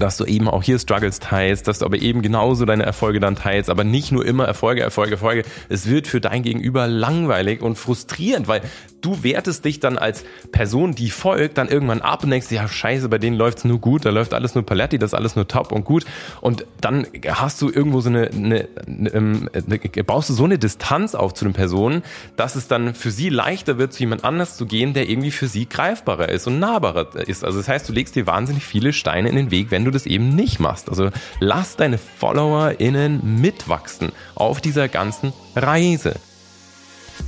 dass du eben auch hier Struggles teilst, dass du aber eben genauso deine Erfolge dann teilst, aber nicht nur immer Erfolge, Erfolge, Erfolge. Es wird für dein Gegenüber langweilig und frustrierend, weil du wertest dich dann als Person, die folgt, dann irgendwann ab und denkst, ja scheiße, bei denen läuft's nur gut, da läuft alles nur Paletti, das ist alles nur top und gut. Und dann hast du irgendwo so eine, eine, eine, eine ähm, baust du so eine Distanz auf zu den Personen, dass es dann für sie leichter wird, zu jemand anders zu gehen, der irgendwie für sie greifbarer ist und nahbarer ist. Also das heißt, du legst dir wahnsinnig viele Steine in den Weg, wenn du das eben nicht machst. Also lass deine FollowerInnen mitwachsen auf dieser ganzen Reise.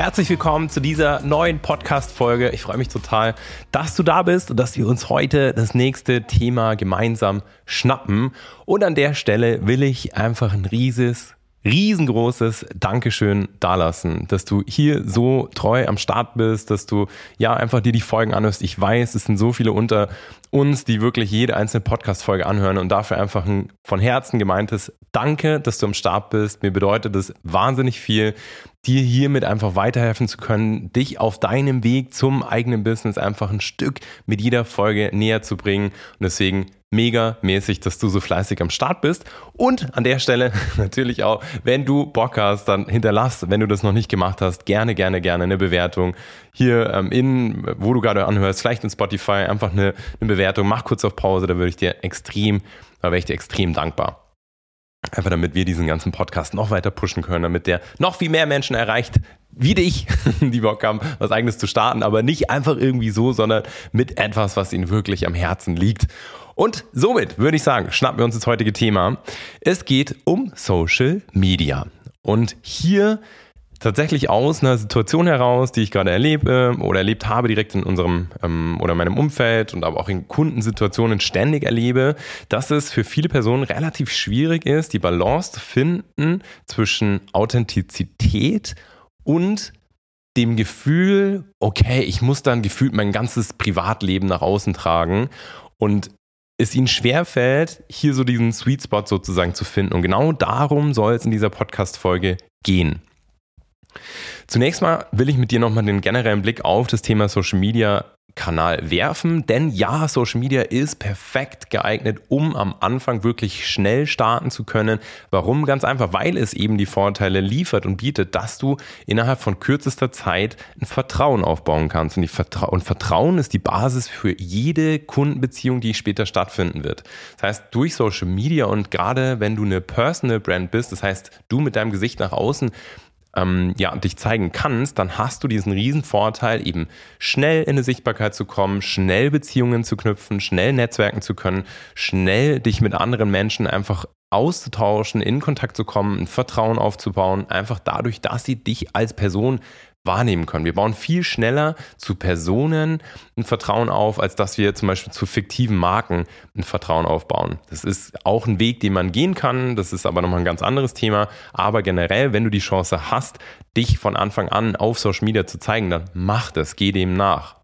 Herzlich willkommen zu dieser neuen Podcast-Folge. Ich freue mich total, dass du da bist und dass wir uns heute das nächste Thema gemeinsam schnappen. Und an der Stelle will ich einfach ein rieses, riesengroßes Dankeschön dalassen, dass du hier so treu am Start bist, dass du ja einfach dir die Folgen anhörst. Ich weiß, es sind so viele unter uns, die wirklich jede einzelne Podcast-Folge anhören und dafür einfach ein von Herzen gemeintes Danke, dass du am Start bist. Mir bedeutet es wahnsinnig viel, dir hiermit einfach weiterhelfen zu können, dich auf deinem Weg zum eigenen Business einfach ein Stück mit jeder Folge näher zu bringen. Und deswegen mega mäßig, dass du so fleißig am Start bist. Und an der Stelle natürlich auch, wenn du Bock hast, dann hinterlass, wenn du das noch nicht gemacht hast, gerne, gerne, gerne eine Bewertung hier ähm, in, wo du gerade anhörst, vielleicht in Spotify, einfach eine, eine Bewertung. Mach kurz auf Pause, da würde ich dir extrem, da wäre ich dir extrem dankbar. Einfach damit wir diesen ganzen Podcast noch weiter pushen können, damit der noch viel mehr Menschen erreicht, wie dich, die Bock haben, was eigenes zu starten, aber nicht einfach irgendwie so, sondern mit etwas, was ihnen wirklich am Herzen liegt. Und somit würde ich sagen, schnappen wir uns das heutige Thema. Es geht um Social Media. Und hier tatsächlich aus einer Situation heraus, die ich gerade erlebe oder erlebt habe, direkt in unserem ähm, oder meinem Umfeld und aber auch in Kundensituationen ständig erlebe, dass es für viele Personen relativ schwierig ist, die Balance zu finden zwischen Authentizität und dem Gefühl, okay, ich muss dann gefühlt mein ganzes Privatleben nach außen tragen und es ihnen schwerfällt, hier so diesen Sweet Spot sozusagen zu finden. Und genau darum soll es in dieser Podcast-Folge gehen. Zunächst mal will ich mit dir nochmal den generellen Blick auf das Thema Social Media Kanal werfen, denn ja, Social Media ist perfekt geeignet, um am Anfang wirklich schnell starten zu können. Warum? Ganz einfach, weil es eben die Vorteile liefert und bietet, dass du innerhalb von kürzester Zeit ein Vertrauen aufbauen kannst. Und, Vertra und Vertrauen ist die Basis für jede Kundenbeziehung, die später stattfinden wird. Das heißt, durch Social Media und gerade wenn du eine Personal Brand bist, das heißt, du mit deinem Gesicht nach außen ähm, ja, dich zeigen kannst, dann hast du diesen riesen Vorteil, eben schnell in eine Sichtbarkeit zu kommen, schnell Beziehungen zu knüpfen, schnell Netzwerken zu können, schnell dich mit anderen Menschen einfach auszutauschen, in Kontakt zu kommen, ein Vertrauen aufzubauen, einfach dadurch, dass sie dich als Person wahrnehmen können. Wir bauen viel schneller zu Personen ein Vertrauen auf, als dass wir zum Beispiel zu fiktiven Marken ein Vertrauen aufbauen. Das ist auch ein Weg, den man gehen kann. Das ist aber nochmal ein ganz anderes Thema. Aber generell, wenn du die Chance hast, dich von Anfang an auf Social Media zu zeigen, dann mach das, geh dem nach.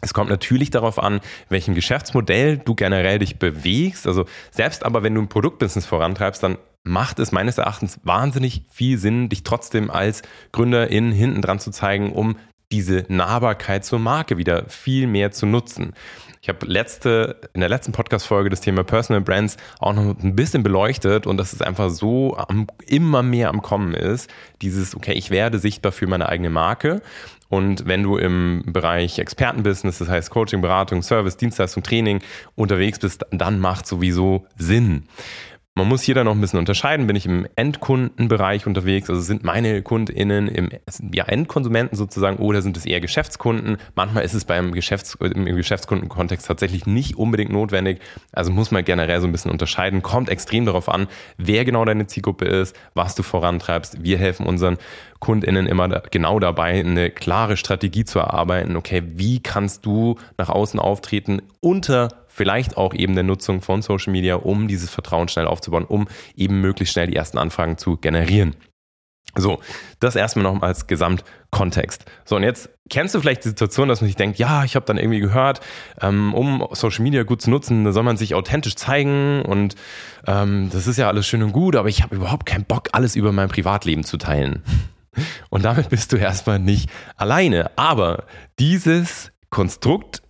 Es kommt natürlich darauf an, welchem Geschäftsmodell du generell dich bewegst. Also selbst aber, wenn du ein Produktbusiness vorantreibst, dann macht es meines Erachtens wahnsinnig viel Sinn, dich trotzdem als Gründerin hinten dran zu zeigen, um diese Nahbarkeit zur Marke wieder viel mehr zu nutzen. Ich habe letzte, in der letzten Podcast-Folge das Thema Personal Brands auch noch ein bisschen beleuchtet und dass es einfach so am, immer mehr am Kommen ist. Dieses, okay, ich werde sichtbar für meine eigene Marke. Und wenn du im Bereich Expertenbusiness, das heißt Coaching, Beratung, Service, Dienstleistung, Training unterwegs bist, dann macht sowieso Sinn. Man muss hier dann noch ein bisschen unterscheiden. Bin ich im Endkundenbereich unterwegs? Also sind meine KundInnen im ja, Endkonsumenten sozusagen oder sind es eher Geschäftskunden? Manchmal ist es beim Geschäfts-, im Geschäftskundenkontext tatsächlich nicht unbedingt notwendig. Also muss man generell so ein bisschen unterscheiden. Kommt extrem darauf an, wer genau deine Zielgruppe ist, was du vorantreibst. Wir helfen unseren KundInnen immer genau dabei, eine klare Strategie zu erarbeiten. Okay, wie kannst du nach außen auftreten unter vielleicht auch eben der Nutzung von Social Media, um dieses Vertrauen schnell aufzubauen, um eben möglichst schnell die ersten Anfragen zu generieren. So, das erstmal noch als Gesamtkontext. So, und jetzt kennst du vielleicht die Situation, dass man sich denkt, ja, ich habe dann irgendwie gehört, ähm, um Social Media gut zu nutzen, da soll man sich authentisch zeigen und ähm, das ist ja alles schön und gut, aber ich habe überhaupt keinen Bock, alles über mein Privatleben zu teilen. Und damit bist du erstmal nicht alleine. Aber dieses Konstrukt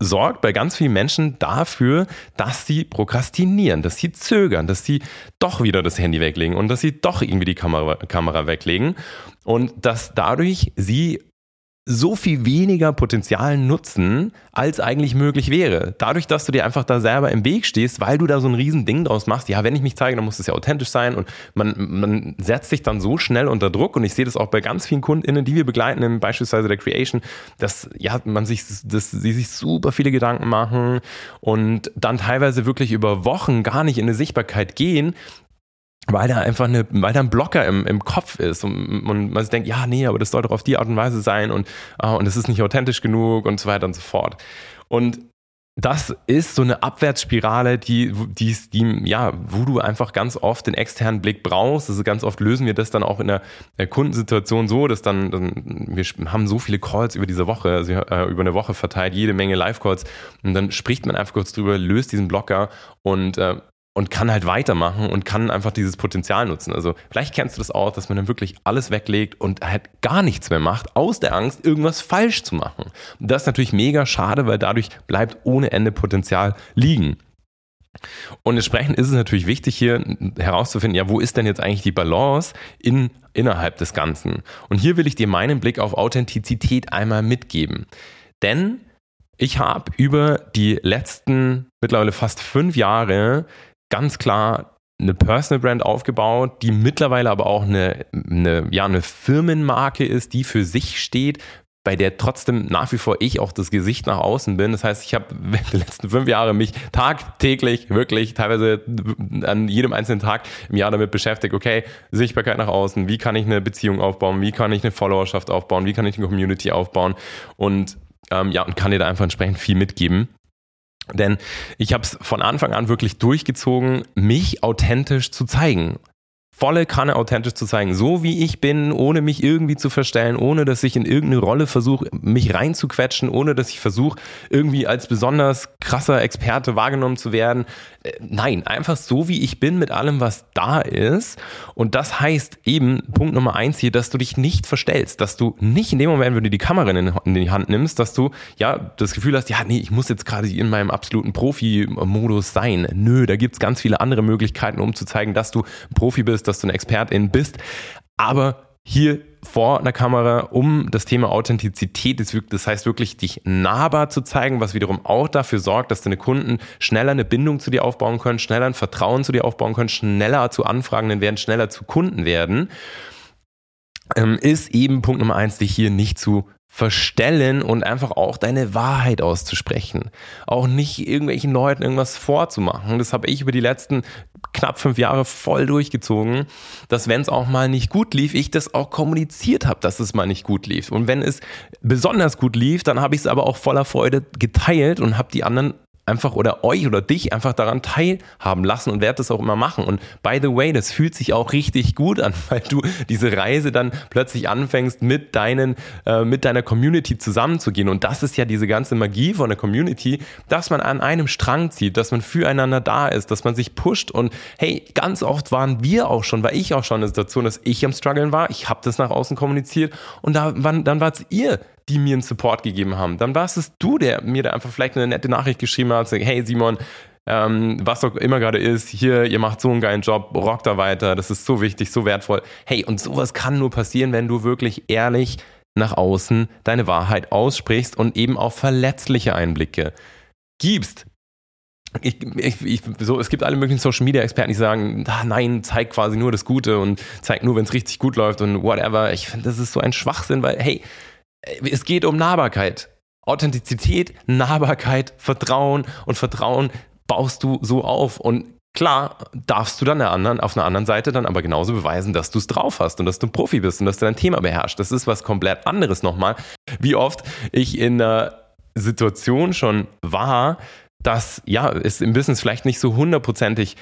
sorgt bei ganz vielen Menschen dafür, dass sie prokrastinieren, dass sie zögern, dass sie doch wieder das Handy weglegen und dass sie doch irgendwie die Kamera, Kamera weglegen und dass dadurch sie so viel weniger Potenzial nutzen, als eigentlich möglich wäre. Dadurch, dass du dir einfach da selber im Weg stehst, weil du da so ein riesen Ding draus machst, ja, wenn ich mich zeige, dann muss es ja authentisch sein und man, man setzt sich dann so schnell unter Druck und ich sehe das auch bei ganz vielen KundInnen, die wir begleiten, beispielsweise der Creation, dass ja, man sich, dass sie sich super viele Gedanken machen und dann teilweise wirklich über Wochen gar nicht in eine Sichtbarkeit gehen, weil da einfach eine, weil da ein Blocker im, im Kopf ist und, und man denkt, ja, nee, aber das soll doch auf die Art und Weise sein und, uh, und es ist nicht authentisch genug und so weiter und so fort. Und das ist so eine Abwärtsspirale, die, die, die, ja, wo du einfach ganz oft den externen Blick brauchst. Also ganz oft lösen wir das dann auch in der Kundensituation so, dass dann, dann wir haben so viele Calls über diese Woche, also äh, über eine Woche verteilt, jede Menge Live-Calls und dann spricht man einfach kurz drüber, löst diesen Blocker und äh, und kann halt weitermachen und kann einfach dieses Potenzial nutzen. Also vielleicht kennst du das auch, dass man dann wirklich alles weglegt und halt gar nichts mehr macht, aus der Angst, irgendwas falsch zu machen. Und das ist natürlich mega schade, weil dadurch bleibt ohne Ende Potenzial liegen. Und entsprechend ist es natürlich wichtig, hier herauszufinden, ja, wo ist denn jetzt eigentlich die Balance in, innerhalb des Ganzen? Und hier will ich dir meinen Blick auf Authentizität einmal mitgeben. Denn ich habe über die letzten mittlerweile fast fünf Jahre ganz klar eine Personal Brand aufgebaut, die mittlerweile aber auch eine, eine, ja, eine Firmenmarke ist, die für sich steht, bei der trotzdem nach wie vor ich auch das Gesicht nach außen bin. Das heißt, ich habe die letzten fünf Jahre mich tagtäglich, wirklich teilweise an jedem einzelnen Tag im Jahr damit beschäftigt, okay, Sichtbarkeit nach außen, wie kann ich eine Beziehung aufbauen, wie kann ich eine Followerschaft aufbauen, wie kann ich eine Community aufbauen und ähm, ja, und kann dir da einfach entsprechend viel mitgeben. Denn ich habe es von Anfang an wirklich durchgezogen, mich authentisch zu zeigen volle Kanne authentisch zu zeigen, so wie ich bin, ohne mich irgendwie zu verstellen, ohne dass ich in irgendeine Rolle versuche, mich reinzuquetschen, ohne dass ich versuche, irgendwie als besonders krasser Experte wahrgenommen zu werden. Äh, nein, einfach so wie ich bin mit allem, was da ist. Und das heißt eben, Punkt Nummer eins hier, dass du dich nicht verstellst, dass du nicht in dem Moment, wenn du die Kamera in die Hand nimmst, dass du ja das Gefühl hast, ja, nee, ich muss jetzt gerade in meinem absoluten Profi-Modus sein. Nö, da gibt's ganz viele andere Möglichkeiten, um zu zeigen, dass du Profi bist, dass du eine Expertin bist. Aber hier vor einer Kamera, um das Thema Authentizität, das heißt wirklich dich nahbar zu zeigen, was wiederum auch dafür sorgt, dass deine Kunden schneller eine Bindung zu dir aufbauen können, schneller ein Vertrauen zu dir aufbauen können, schneller zu Anfragenden werden, schneller zu Kunden werden, ähm, ist eben Punkt Nummer eins, dich hier nicht zu verstellen und einfach auch deine Wahrheit auszusprechen. Auch nicht irgendwelchen Leuten irgendwas vorzumachen. Das habe ich über die letzten knapp fünf Jahre voll durchgezogen, dass wenn es auch mal nicht gut lief, ich das auch kommuniziert habe, dass es mal nicht gut lief. Und wenn es besonders gut lief, dann habe ich es aber auch voller Freude geteilt und habe die anderen einfach oder euch oder dich einfach daran teilhaben lassen und werde das auch immer machen. Und by the way, das fühlt sich auch richtig gut an, weil du diese Reise dann plötzlich anfängst, mit deinen, äh, mit deiner Community zusammenzugehen. Und das ist ja diese ganze Magie von der Community, dass man an einem Strang zieht, dass man füreinander da ist, dass man sich pusht. Und hey, ganz oft waren wir auch schon, war ich auch schon in der Situation, dass ich am Struggeln war. Ich habe das nach außen kommuniziert und da, wann, dann wart ihr die mir einen Support gegeben haben. Dann warst es du, der mir da einfach vielleicht eine nette Nachricht geschrieben hat, sagt, hey Simon, ähm, was auch immer gerade ist, hier, ihr macht so einen geilen Job, rockt da weiter, das ist so wichtig, so wertvoll. Hey, und sowas kann nur passieren, wenn du wirklich ehrlich nach außen deine Wahrheit aussprichst und eben auch verletzliche Einblicke gibst. ich, ich, ich, so, es gibt alle möglichen Social Media Experten, die sagen, ah, nein, zeig quasi nur das Gute und zeig nur, wenn es richtig gut läuft und whatever. Ich finde, das ist so ein Schwachsinn, weil, hey, es geht um Nahbarkeit. Authentizität, Nahbarkeit, Vertrauen und Vertrauen baust du so auf. Und klar darfst du dann der anderen, auf einer anderen Seite dann aber genauso beweisen, dass du es drauf hast und dass du ein Profi bist und dass du dein Thema beherrschst. Das ist was komplett anderes nochmal. Wie oft ich in einer Situation schon war, dass ja, es im Business vielleicht nicht so hundertprozentig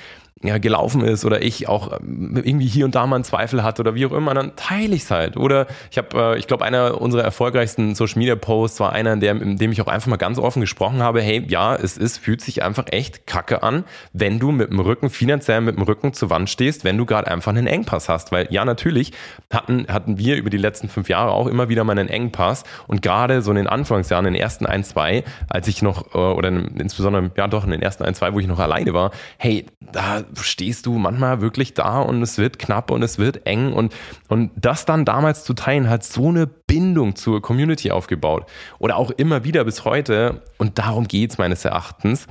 ja, gelaufen ist oder ich auch ähm, irgendwie hier und da mal einen Zweifel hatte oder wie auch immer, dann teile ich es halt. Oder ich habe, äh, ich glaube, einer unserer erfolgreichsten Social Media Posts war einer, in dem, in dem ich auch einfach mal ganz offen gesprochen habe, hey, ja, es ist, fühlt sich einfach echt kacke an, wenn du mit dem Rücken, finanziell mit dem Rücken zur Wand stehst, wenn du gerade einfach einen Engpass hast. Weil ja, natürlich hatten, hatten wir über die letzten fünf Jahre auch immer wieder mal einen Engpass und gerade so in den Anfangsjahren, in den ersten ein, zwei, als ich noch, äh, oder insbesondere, ja doch, in den ersten ein, zwei, wo ich noch alleine war, hey, da stehst du manchmal wirklich da und es wird knapp und es wird eng und, und das dann damals zu teilen hat so eine Bindung zur Community aufgebaut oder auch immer wieder bis heute und darum geht es meines Erachtens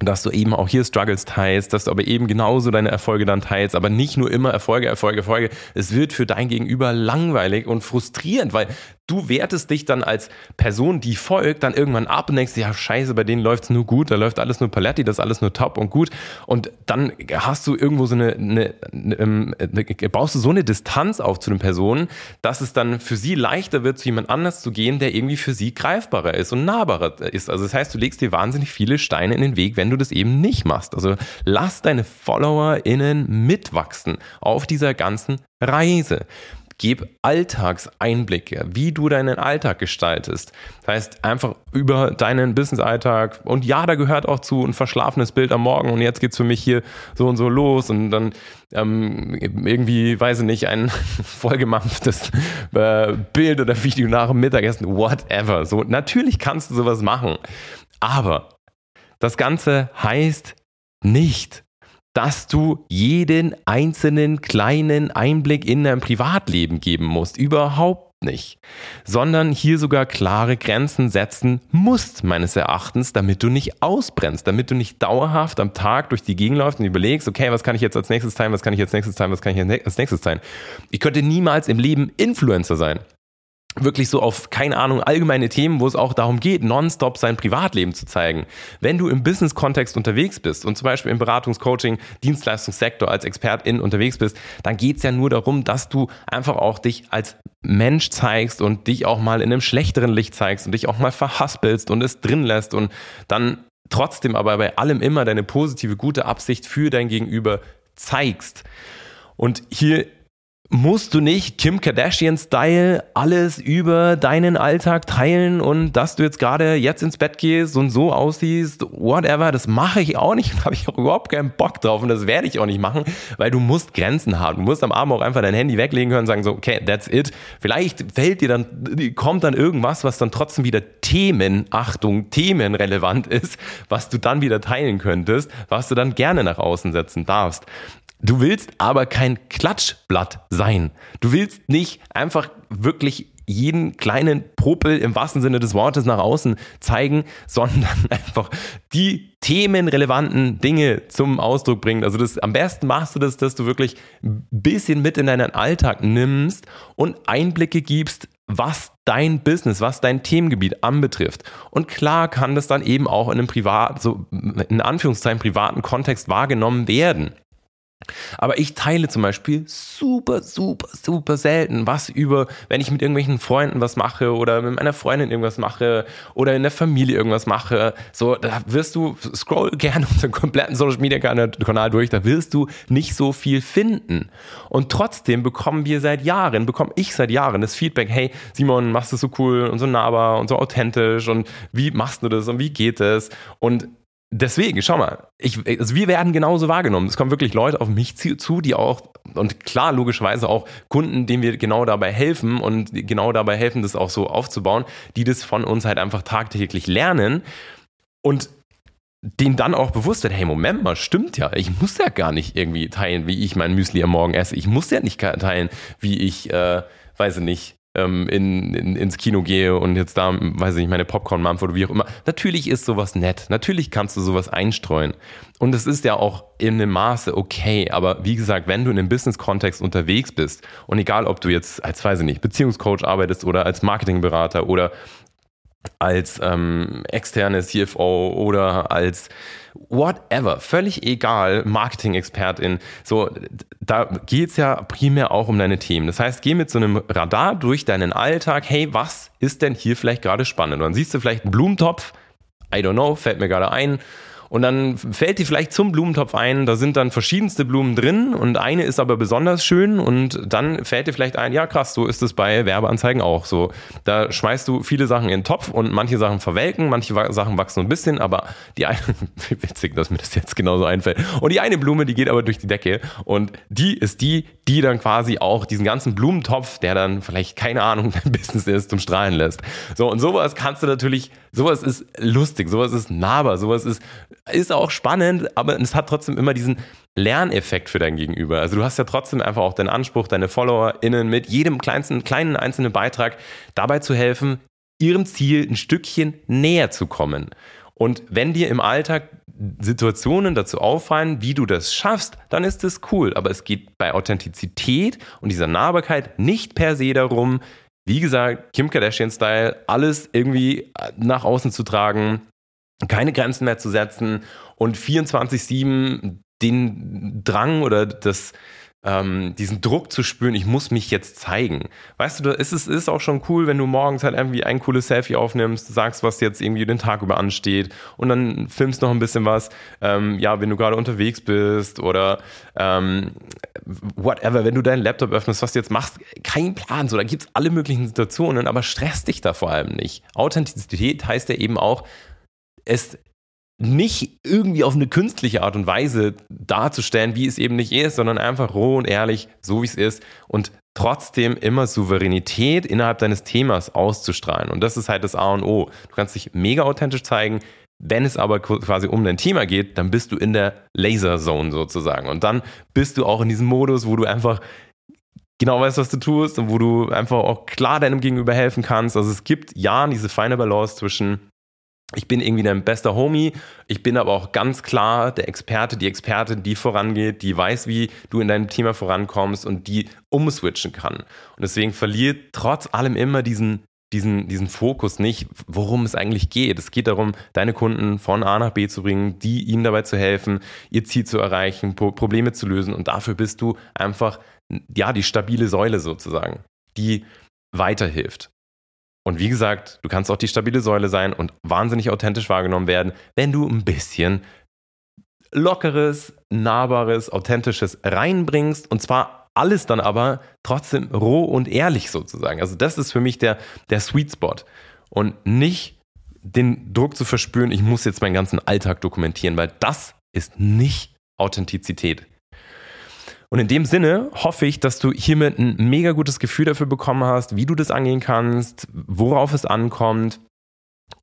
dass du eben auch hier Struggles teilst, dass du aber eben genauso deine Erfolge dann teilst, aber nicht nur immer Erfolge, Erfolge, Erfolge. Es wird für dein Gegenüber langweilig und frustrierend, weil du wertest dich dann als Person, die folgt, dann irgendwann ab und denkst, ja scheiße, bei denen läuft's nur gut, da läuft alles nur Paletti, das ist alles nur top und gut. Und dann hast du irgendwo so eine, eine, eine, ähm, eine baust du so eine Distanz auf zu den Personen, dass es dann für sie leichter wird, zu jemand anders zu gehen, der irgendwie für sie greifbarer ist und nahbarer ist. Also das heißt, du legst dir wahnsinnig viele Steine in den Weg, wenn du das eben nicht machst. Also lass deine FollowerInnen mitwachsen auf dieser ganzen Reise. Gib Alltagseinblicke, wie du deinen Alltag gestaltest. Das heißt, einfach über deinen Business-Alltag. Und ja, da gehört auch zu ein verschlafenes Bild am Morgen. Und jetzt geht's für mich hier so und so los. Und dann ähm, irgendwie, weiß ich nicht, ein vollgemampftes äh, Bild oder Video nach dem Mittagessen, whatever. So, natürlich kannst du sowas machen. Aber das Ganze heißt nicht, dass du jeden einzelnen kleinen Einblick in dein Privatleben geben musst. Überhaupt nicht. Sondern hier sogar klare Grenzen setzen musst, meines Erachtens, damit du nicht ausbrennst, damit du nicht dauerhaft am Tag durch die Gegend läufst und überlegst, okay, was kann ich jetzt als nächstes teilen, was kann ich jetzt nächstes teilen, was kann ich als nächstes teilen. Ich könnte niemals im Leben Influencer sein wirklich so auf, keine Ahnung, allgemeine Themen, wo es auch darum geht, nonstop sein Privatleben zu zeigen. Wenn du im Business-Kontext unterwegs bist und zum Beispiel im Beratungs-, Coaching-, Dienstleistungssektor als Expertin unterwegs bist, dann geht es ja nur darum, dass du einfach auch dich als Mensch zeigst und dich auch mal in einem schlechteren Licht zeigst und dich auch mal verhaspelst und es drin lässt und dann trotzdem aber bei allem immer deine positive, gute Absicht für dein Gegenüber zeigst. Und hier musst du nicht Kim Kardashian-Style alles über deinen Alltag teilen und dass du jetzt gerade jetzt ins Bett gehst und so aussiehst, whatever, das mache ich auch nicht, da habe ich auch überhaupt keinen Bock drauf und das werde ich auch nicht machen, weil du musst Grenzen haben. Du musst am Abend auch einfach dein Handy weglegen können und sagen so, okay, that's it. Vielleicht fällt dir dann, kommt dann irgendwas, was dann trotzdem wieder Themen, Achtung, themenrelevant ist, was du dann wieder teilen könntest, was du dann gerne nach außen setzen darfst. Du willst aber kein Klatschblatt sein. Du willst nicht einfach wirklich jeden kleinen Popel im wahrsten Sinne des Wortes nach außen zeigen, sondern einfach die themenrelevanten Dinge zum Ausdruck bringen. Also das, am besten machst du das, dass du wirklich ein bisschen mit in deinen Alltag nimmst und Einblicke gibst, was dein Business, was dein Themengebiet anbetrifft. Und klar kann das dann eben auch in einem privat, so in Anführungszeichen privaten Kontext wahrgenommen werden. Aber ich teile zum Beispiel super, super, super selten was über, wenn ich mit irgendwelchen Freunden was mache oder mit meiner Freundin irgendwas mache oder in der Familie irgendwas mache. So, da wirst du, scroll gerne unseren kompletten Social Media Kanal durch, da wirst du nicht so viel finden. Und trotzdem bekommen wir seit Jahren, bekomme ich seit Jahren das Feedback, hey, Simon, machst du so cool und so nahbar und so authentisch und wie machst du das und wie geht es? Und deswegen, schau mal, ich, also wir werden genauso wahrgenommen. Es kommen wirklich Leute auf mich zu, die auch, und klar, logischerweise auch Kunden, denen wir genau dabei helfen und genau dabei helfen, das auch so aufzubauen, die das von uns halt einfach tagtäglich lernen und denen dann auch bewusst wird, hey, Moment mal, stimmt ja, ich muss ja gar nicht irgendwie teilen, wie ich mein Müsli am Morgen esse. Ich muss ja nicht teilen, wie ich, äh, weiß ich nicht, ähm, in, in, ins Kino gehe und jetzt da, weiß ich nicht, meine Popcorn mampf oder wie auch immer. Natürlich ist sowas nett. Natürlich kannst du sowas einstreuen. Und es ist ja auch in einem Maße okay. Aber wie gesagt, wenn du in einem Business-Kontext unterwegs bist und egal, ob du jetzt als, weiß ich nicht, Beziehungscoach arbeitest oder als Marketingberater oder als ähm, externe CFO oder als whatever, völlig egal, Marketing-Expertin. So, da geht's ja primär auch um deine Themen. Das heißt, geh mit so einem Radar durch deinen Alltag. Hey, was ist denn hier vielleicht gerade spannend? Und dann siehst du vielleicht einen Blumentopf. I don't know, fällt mir gerade ein. Und dann fällt dir vielleicht zum Blumentopf ein, da sind dann verschiedenste Blumen drin und eine ist aber besonders schön und dann fällt dir vielleicht ein, ja krass, so ist es bei Werbeanzeigen auch so. Da schmeißt du viele Sachen in den Topf und manche Sachen verwelken, manche Sachen wachsen ein bisschen, aber die eine, witzig, dass mir das jetzt genauso einfällt. Und die eine Blume, die geht aber durch die Decke und die ist die, die dann quasi auch diesen ganzen Blumentopf, der dann vielleicht keine Ahnung dein Business ist, zum Strahlen lässt. So und sowas kannst du natürlich, sowas ist lustig, sowas ist nahbar, sowas ist ist auch spannend, aber es hat trotzdem immer diesen Lerneffekt für dein Gegenüber. Also du hast ja trotzdem einfach auch den Anspruch, deine FollowerInnen mit jedem kleinsten, kleinen einzelnen Beitrag dabei zu helfen, ihrem Ziel ein Stückchen näher zu kommen. Und wenn dir im Alltag Situationen dazu auffallen, wie du das schaffst, dann ist das cool. Aber es geht bei Authentizität und dieser Nahbarkeit nicht per se darum, wie gesagt, Kim Kardashian-Style, alles irgendwie nach außen zu tragen, keine Grenzen mehr zu setzen und 24-7 den Drang oder das, ähm, diesen Druck zu spüren, ich muss mich jetzt zeigen. Weißt du, es ist, ist auch schon cool, wenn du morgens halt irgendwie ein cooles Selfie aufnimmst, sagst, was jetzt irgendwie den Tag über ansteht und dann filmst noch ein bisschen was, ähm, ja, wenn du gerade unterwegs bist oder ähm, whatever, wenn du deinen Laptop öffnest, was du jetzt machst, kein Plan, so, da gibt es alle möglichen Situationen, aber stress dich da vor allem nicht. Authentizität heißt ja eben auch, es nicht irgendwie auf eine künstliche Art und Weise darzustellen, wie es eben nicht ist, sondern einfach roh und ehrlich, so wie es ist und trotzdem immer Souveränität innerhalb deines Themas auszustrahlen. Und das ist halt das A und O. Du kannst dich mega authentisch zeigen. Wenn es aber quasi um dein Thema geht, dann bist du in der Laser Zone sozusagen. Und dann bist du auch in diesem Modus, wo du einfach genau weißt, was du tust und wo du einfach auch klar deinem Gegenüber helfen kannst. Also es gibt ja diese feine Balance zwischen ich bin irgendwie dein bester Homie. Ich bin aber auch ganz klar der Experte, die Expertin, die vorangeht, die weiß, wie du in deinem Thema vorankommst und die umswitchen kann. Und deswegen verliert trotz allem immer diesen, diesen, diesen Fokus nicht, worum es eigentlich geht. Es geht darum, deine Kunden von A nach B zu bringen, die ihnen dabei zu helfen, ihr Ziel zu erreichen, Probleme zu lösen. Und dafür bist du einfach, ja, die stabile Säule sozusagen, die weiterhilft. Und wie gesagt, du kannst auch die stabile Säule sein und wahnsinnig authentisch wahrgenommen werden, wenn du ein bisschen lockeres, nahbares, authentisches reinbringst und zwar alles dann aber trotzdem roh und ehrlich sozusagen. Also das ist für mich der, der Sweet Spot und nicht den Druck zu verspüren, ich muss jetzt meinen ganzen Alltag dokumentieren, weil das ist nicht Authentizität. Und in dem Sinne hoffe ich, dass du hiermit ein mega gutes Gefühl dafür bekommen hast, wie du das angehen kannst, worauf es ankommt.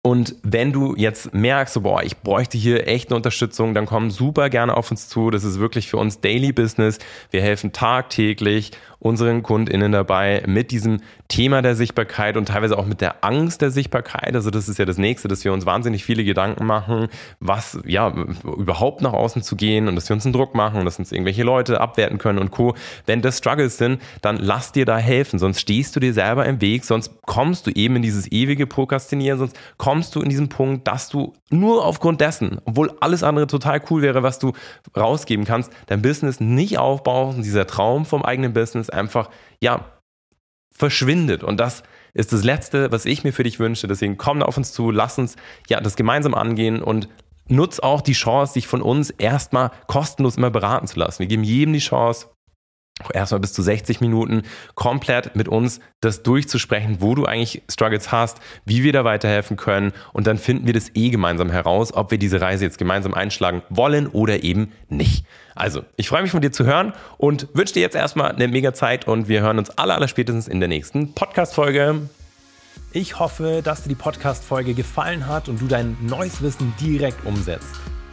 Und wenn du jetzt merkst, so, boah, ich bräuchte hier echt eine Unterstützung, dann komm super gerne auf uns zu. Das ist wirklich für uns Daily Business. Wir helfen tagtäglich unseren KundInnen dabei mit diesem Thema der Sichtbarkeit und teilweise auch mit der Angst der Sichtbarkeit. Also das ist ja das nächste, dass wir uns wahnsinnig viele Gedanken machen, was, ja, überhaupt nach außen zu gehen und dass wir uns einen Druck machen dass uns irgendwelche Leute abwerten können und Co. Wenn das Struggles sind, dann lass dir da helfen, sonst stehst du dir selber im Weg, sonst kommst du eben in dieses ewige Prokrastinieren, sonst kommst du in diesen Punkt, dass du nur aufgrund dessen, obwohl alles andere total cool wäre, was du rausgeben kannst, dein Business nicht aufbaust und dieser Traum vom eigenen Business einfach, ja, verschwindet. Und das ist das Letzte, was ich mir für dich wünsche. Deswegen komm auf uns zu, lass uns ja das gemeinsam angehen und nutz auch die Chance, dich von uns erstmal kostenlos immer beraten zu lassen. Wir geben jedem die Chance, erstmal bis zu 60 Minuten komplett mit uns das durchzusprechen, wo du eigentlich Struggles hast, wie wir da weiterhelfen können und dann finden wir das eh gemeinsam heraus, ob wir diese Reise jetzt gemeinsam einschlagen wollen oder eben nicht. Also, ich freue mich von dir zu hören und wünsche dir jetzt erstmal eine mega Zeit und wir hören uns alle, aller spätestens in der nächsten Podcast-Folge. Ich hoffe, dass dir die Podcast-Folge gefallen hat und du dein neues Wissen direkt umsetzt.